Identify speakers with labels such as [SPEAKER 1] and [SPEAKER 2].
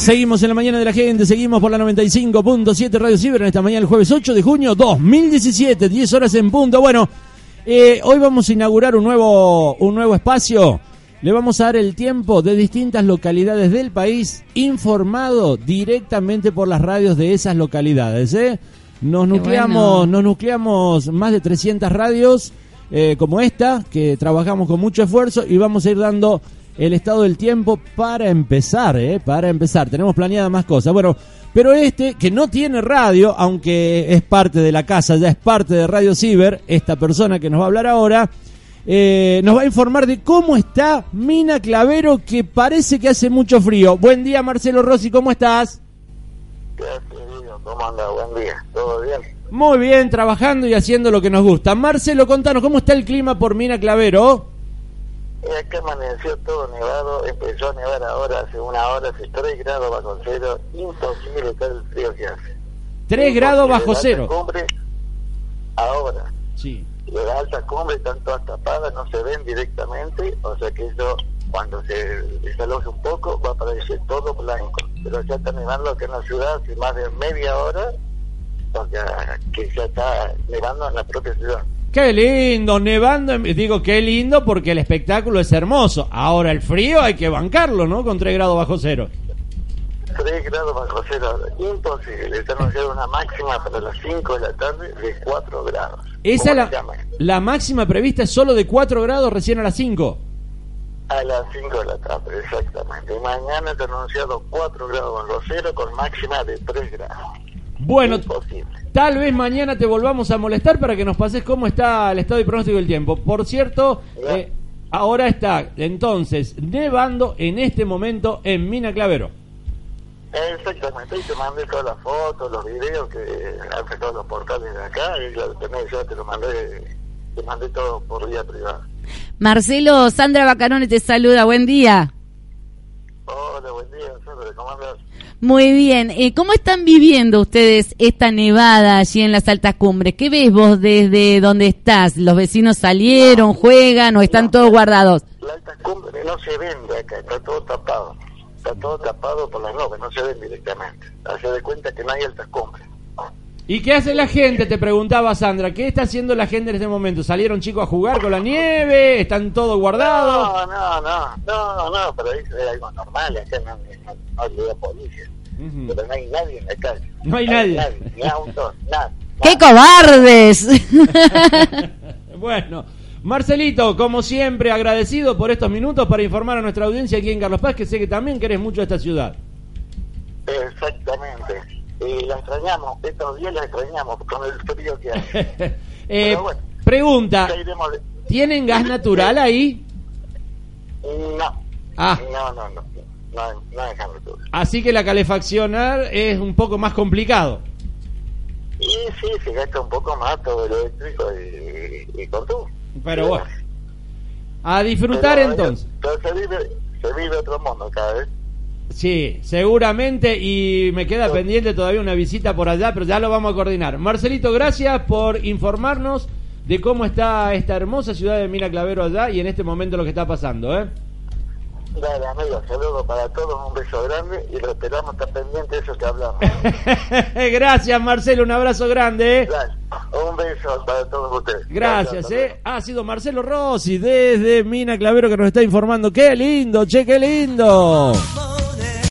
[SPEAKER 1] Seguimos en la mañana de la gente, seguimos por la 95.7 Radio Ciber en esta mañana el jueves 8 de junio 2017, 10 horas en punto. Bueno, eh, hoy vamos a inaugurar un nuevo, un nuevo espacio. Le vamos a dar el tiempo de distintas localidades del país informado directamente por las radios de esas localidades. ¿eh? Nos nucleamos, nos nucleamos más de 300 radios eh, como esta, que trabajamos con mucho esfuerzo y vamos a ir dando el estado del tiempo para empezar, ¿eh? Para empezar. Tenemos planeadas más cosas. Bueno, pero este, que no tiene radio, aunque es parte de la casa, ya es parte de Radio Ciber, esta persona que nos va a hablar ahora, eh, nos va a informar de cómo está Mina Clavero, que parece que hace mucho frío. Buen día, Marcelo Rossi, ¿cómo estás?
[SPEAKER 2] ¿Cómo anda? Buen día. ¿Todo bien?
[SPEAKER 1] Muy bien, trabajando y haciendo lo que nos gusta. Marcelo, contanos, ¿cómo está el clima por Mina Clavero?
[SPEAKER 2] Es que amaneció todo nevado, empezó a nevar ahora, hace una hora, hace 3 grados bajo cero, imposible todo el frío que hace.
[SPEAKER 1] 3 grados bajo cero.
[SPEAKER 2] Cumbre, ahora.
[SPEAKER 1] Sí.
[SPEAKER 2] Las altas cumbres están todas tapadas, no se ven directamente, o sea que eso, cuando se desaloje un poco, va a aparecer todo blanco. Pero ya está nevando aquí en la ciudad hace más de media hora, o sea que ya está nevando en la propia ciudad.
[SPEAKER 1] Qué lindo, nevando. Digo, qué lindo porque el espectáculo es hermoso. Ahora el frío hay que bancarlo, ¿no? Con 3 grados bajo cero.
[SPEAKER 2] 3 grados bajo cero, imposible. Está anunciada una máxima para las 5 de la tarde de 4 grados.
[SPEAKER 1] Esa la, la máxima prevista es solo de 4 grados recién a las 5.
[SPEAKER 2] A las 5 de la tarde, exactamente. Y mañana está anunciado 4 grados bajo cero con máxima de 3 grados.
[SPEAKER 1] Bueno, tal vez mañana te volvamos a molestar para que nos pases cómo está el estado y pronóstico del tiempo. Por cierto, eh, ahora está entonces nevando en este momento en Mina Clavero.
[SPEAKER 2] Exactamente, y te mandé todas las fotos, los videos que han todos los portales de acá, y ya te lo mandé, te mandé todo por vía privada.
[SPEAKER 3] Marcelo, Sandra Bacarone te saluda, buen día. Muy bien. Eh, ¿Cómo están viviendo ustedes esta nevada allí en las altas cumbres? ¿Qué ves vos desde donde estás? ¿Los vecinos salieron, juegan o están todos guardados?
[SPEAKER 2] La alta cumbre no se vende acá, está todo tapado. Está todo tapado por las nubes, no se ven directamente. Hace de cuenta que no hay altas cumbres.
[SPEAKER 1] ¿Y qué hace la gente? Te preguntaba Sandra. ¿Qué está haciendo la gente en este momento? ¿Salieron chicos a jugar con la nieve? ¿Están todos guardados?
[SPEAKER 2] No, no, no, no, no, pero es algo normal. Acá no, no, no policía. Pero no hay nadie en la calle.
[SPEAKER 1] No hay nadie.
[SPEAKER 2] Ni autos, nada.
[SPEAKER 3] ¡Qué cobardes!
[SPEAKER 1] bueno. Marcelito, como siempre, agradecido por estos minutos para informar a nuestra audiencia aquí en Carlos Paz, que sé que también querés mucho esta ciudad.
[SPEAKER 2] Exactamente. Y la extrañamos, estos días la extrañamos con el frío que hay.
[SPEAKER 1] eh, pregunta, ¿tienen gas natural ahí?
[SPEAKER 2] No.
[SPEAKER 1] Ah.
[SPEAKER 2] No, no, no. No, no es gas natural.
[SPEAKER 1] Así que la calefaccionar es un poco más complicado.
[SPEAKER 2] Y sí, se gasta un poco más todo lo eléctrico y, y con tú.
[SPEAKER 1] Pero bueno. A disfrutar
[SPEAKER 2] Pero,
[SPEAKER 1] entonces.
[SPEAKER 2] Pero se vive, se vive otro mundo cada vez.
[SPEAKER 1] Sí, seguramente y me queda pendiente todavía una visita por allá, pero ya lo vamos a coordinar. Marcelito, gracias por informarnos de cómo está esta hermosa ciudad de Mina Clavero allá y en este momento lo que está pasando, ¿eh?
[SPEAKER 2] Dale, amigo, saludos para todos, un beso grande y lo esperamos estar pendiente eso que hablamos.
[SPEAKER 1] gracias, Marcelo, un abrazo grande. ¿eh?
[SPEAKER 2] Un beso para todos ustedes.
[SPEAKER 1] Gracias, Gracias ¿eh? Ha sido Marcelo Rossi desde Mina Clavero que nos está informando. ¡Qué lindo, che, qué lindo!